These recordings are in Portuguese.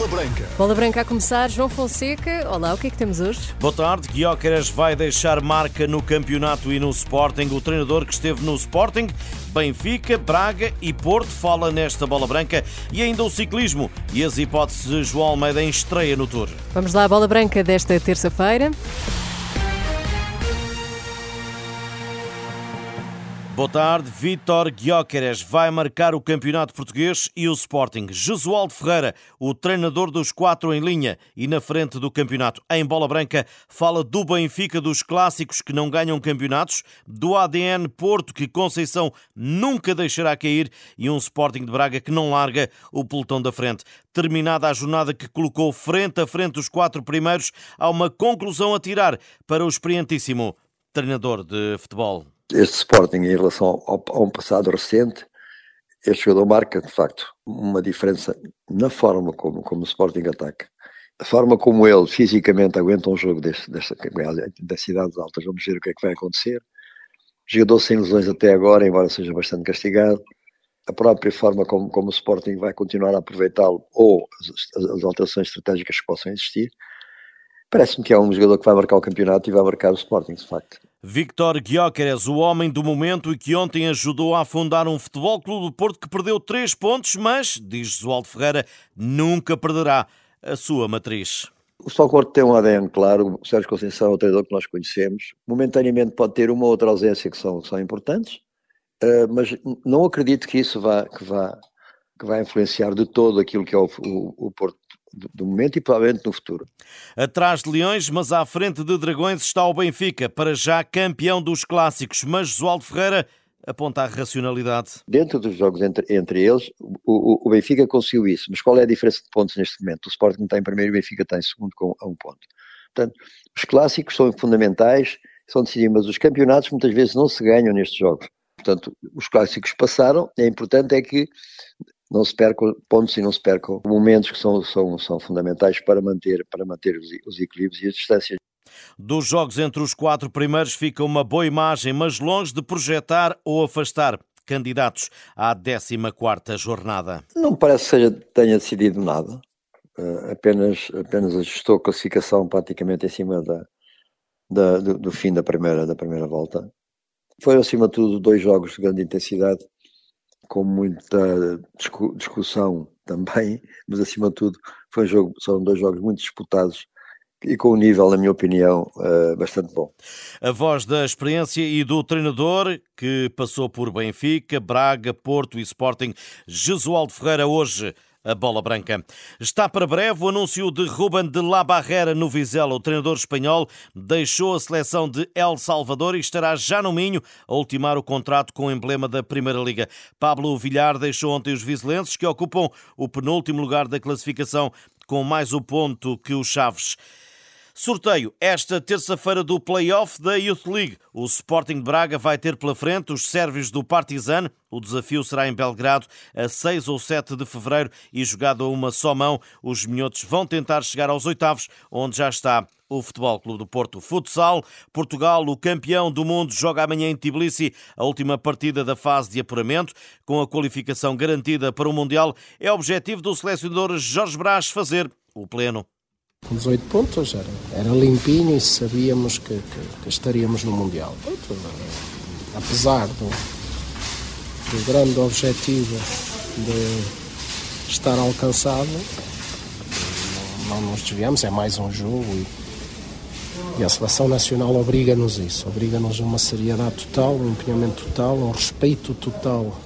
Bola Branca. Bola Branca a começar, João Fonseca. Olá, o que é que temos hoje? Boa tarde. Guióqueras vai deixar marca no campeonato e no Sporting. O treinador que esteve no Sporting, Benfica, Braga e Porto fala nesta Bola Branca e ainda o ciclismo e as hipóteses de João Almeida em estreia no Tour. Vamos lá à Bola Branca desta terça-feira. Boa tarde. Vítor Guióqueres vai marcar o Campeonato Português e o Sporting. Jesualdo Ferreira, o treinador dos quatro em linha e na frente do campeonato. Em bola branca, fala do Benfica, dos clássicos que não ganham campeonatos, do ADN Porto, que Conceição nunca deixará cair, e um Sporting de Braga que não larga o pelotão da frente. Terminada a jornada que colocou frente a frente os quatro primeiros, há uma conclusão a tirar para o experientíssimo treinador de futebol este Sporting em relação ao, a um passado recente, este jogador marca, de facto, uma diferença na forma como, como o Sporting ataca. A forma como ele fisicamente aguenta um jogo deste, desta, das cidades altas, vamos ver o que é que vai acontecer. Jogador sem lesões até agora, embora seja bastante castigado. A própria forma como, como o Sporting vai continuar a aproveitá-lo ou as, as alterações estratégicas que possam existir. Parece-me que é um jogador que vai marcar o campeonato e vai marcar o Sporting, de facto. Victor Gyökeres, o homem do momento e que ontem ajudou a fundar um futebol clube do Porto que perdeu três pontos, mas, diz Josualdo Ferreira, nunca perderá a sua matriz. O Futebol tem um ADN claro, o Sérgio Conceição é o treinador que nós conhecemos. Momentaneamente pode ter uma ou outra ausência que são, são importantes, uh, mas não acredito que isso vá, que vá, que vá influenciar de todo aquilo que é o, o, o Porto do momento e provavelmente no futuro. Atrás de Leões, mas à frente de Dragões está o Benfica, para já campeão dos clássicos. Mas Josualdo Ferreira aponta a racionalidade. Dentro dos jogos entre, entre eles, o, o, Benfica conseguiu isso. Mas qual é a diferença de pontos neste momento? O Sporting está em primeiro e o Benfica está em segundo com a um ponto. Portanto, os clássicos são fundamentais, são decididos, mas os campeonatos muitas vezes não se ganham nestes jogos. Portanto, os clássicos passaram, é importante é que não se percam pontos e não se percam momentos que são, são, são fundamentais para manter, para manter os, os equilíbrios e as distâncias. Dos jogos entre os quatro primeiros fica uma boa imagem, mas longe de projetar ou afastar candidatos à 14ª jornada. Não parece que seja, tenha decidido nada. Uh, apenas, apenas ajustou a classificação praticamente em cima da, da do, do, fim da primeira, da primeira volta. Foi, acima de tudo, dois jogos de grande intensidade com muita discussão também, mas acima de tudo foi um jogo, são dois jogos muito disputados e com um nível, na minha opinião, eh, bastante bom. A voz da experiência e do treinador que passou por Benfica, Braga, Porto e Sporting, Jesualdo Ferreira, hoje a bola branca. Está para breve o anúncio de Ruben de la Barrera no Vizela. O treinador espanhol deixou a seleção de El Salvador e estará já no Minho a ultimar o contrato com o emblema da Primeira Liga. Pablo Villar deixou ontem os vizelenses, que ocupam o penúltimo lugar da classificação com mais o ponto que os Chaves. Sorteio esta terça-feira do Play-off da Youth League. O Sporting de Braga vai ter pela frente os sérvios do Partizan. O desafio será em Belgrado a 6 ou 7 de fevereiro e jogado a uma só mão. Os minhotos vão tentar chegar aos oitavos, onde já está o Futebol Clube do Porto. Futsal, Portugal, o campeão do mundo, joga amanhã em Tbilisi a última partida da fase de apuramento. Com a qualificação garantida para o Mundial, é objetivo do selecionador Jorge Brás fazer o pleno. Com 18 pontos era, era limpinho e sabíamos que, que, que estaríamos no Mundial. Apesar do, do grande objetivo de estar alcançado, não, não nos desviamos, é mais um jogo e, e a seleção nacional obriga-nos isso, obriga-nos a uma seriedade total, um empenhamento total, um respeito total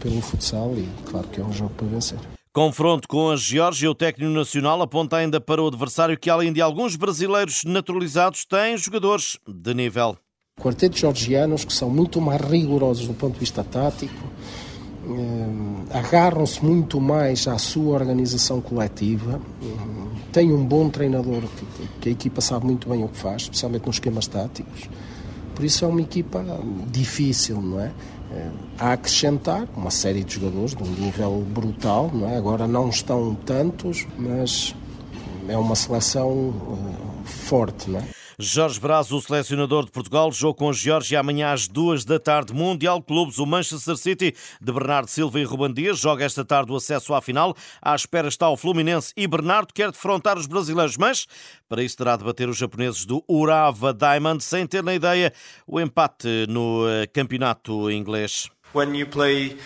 pelo futsal e claro que é um jogo para vencer. Confronto com a Geórgia, o técnico nacional aponta ainda para o adversário que, além de alguns brasileiros naturalizados, tem jogadores de nível. Quartetos georgianos que são muito mais rigorosos do ponto de vista tático, eh, agarram-se muito mais à sua organização coletiva, eh, tem um bom treinador que, que a equipa sabe muito bem o que faz, especialmente nos esquemas táticos. Por isso é uma equipa difícil, não é? Eh, a acrescentar uma série de jogadores de um nível brutal, não é? Agora não estão tantos, mas é uma seleção forte, não é? Jorge Braz, o selecionador de Portugal, jogo com a Geórgia amanhã às duas da tarde. Mundial Clubes, o Manchester City de Bernardo Silva e Ruben Dias joga esta tarde o acesso à final. À espera está o Fluminense e Bernardo quer defrontar os brasileiros, mas para isso terá de bater os japoneses do Urawa Diamond, sem ter na ideia o empate no eh, campeonato inglês. When you play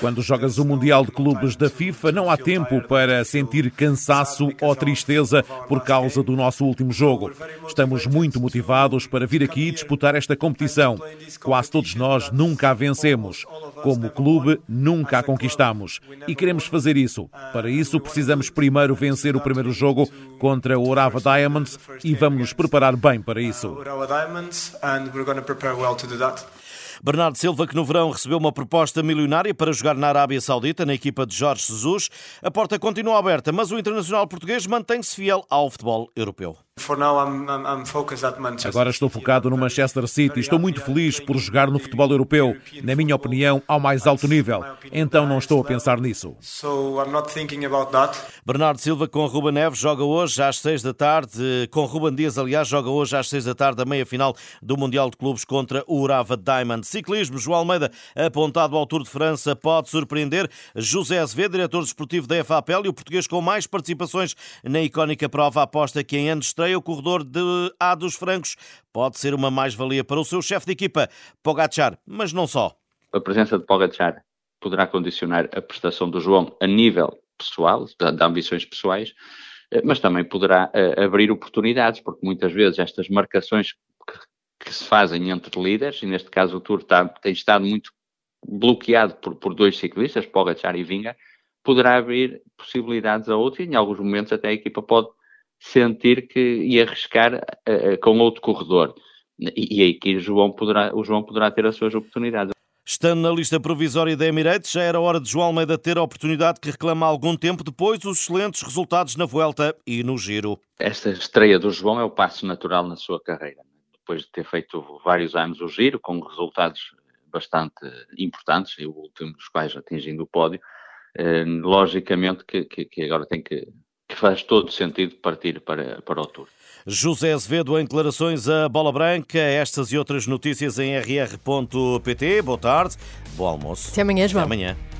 quando jogas o Mundial de Clubes da FIFA, não há tempo para sentir cansaço ou tristeza por causa do nosso último jogo. Estamos muito motivados para vir aqui disputar esta competição. Quase todos nós nunca a vencemos. Como clube, nunca a conquistamos. E queremos fazer isso. Para isso, precisamos primeiro vencer o primeiro jogo contra o Orava Diamonds e vamos nos preparar bem para isso. Bernardo Silva, que no verão recebeu uma proposta milionária para jogar na Arábia Saudita, na equipa de Jorge Jesus. A porta continua aberta, mas o internacional português mantém-se fiel ao futebol europeu. Agora estou focado no Manchester City. Estou muito feliz por jogar no futebol europeu, na minha opinião, ao mais alto nível. Então não estou a pensar nisso. Bernardo Silva com Ruben Neves joga hoje às seis da tarde. Com Ruben Dias, aliás, joga hoje às seis da tarde a meia final do Mundial de Clubes contra o Urava Diamond. Ciclismo, João Almeida, apontado ao Tour de França, pode surpreender. José Azevedo, diretor desportivo da FAPEL e o português com mais participações na icónica prova, aposta que em anos estreia o corredor de A dos Francos pode ser uma mais-valia para o seu chefe de equipa, Pogacar, mas não só. A presença de Pogacar poderá condicionar a prestação do João a nível pessoal, de, ambições pessoais, eh, mas também poderá uh, abrir oportunidades, porque muitas vezes estas marcações se fazem entre líderes, e neste caso o Tour está, tem estado muito bloqueado por, por dois ciclistas, Pogacar e Vinga, poderá abrir possibilidades a outros e em alguns momentos até a equipa pode sentir que ia arriscar uh, com outro corredor. E, e aí que o João, poderá, o João poderá ter as suas oportunidades. Estando na lista provisória da Emirates, já era hora de João Almeida ter a oportunidade que reclama há algum tempo depois os excelentes resultados na Vuelta e no Giro. Esta estreia do João é o passo natural na sua carreira. Depois de ter feito vários anos o Giro, com resultados bastante importantes, e o último dos quais atingindo o pódio, eh, logicamente que, que, que agora tem que que faz todo sentido partir para, para o Tour. José Azevedo em declarações a Bola Branca. Estas e outras notícias em rr.pt. Boa tarde, bom almoço. Até amanhã, João. Até amanhã.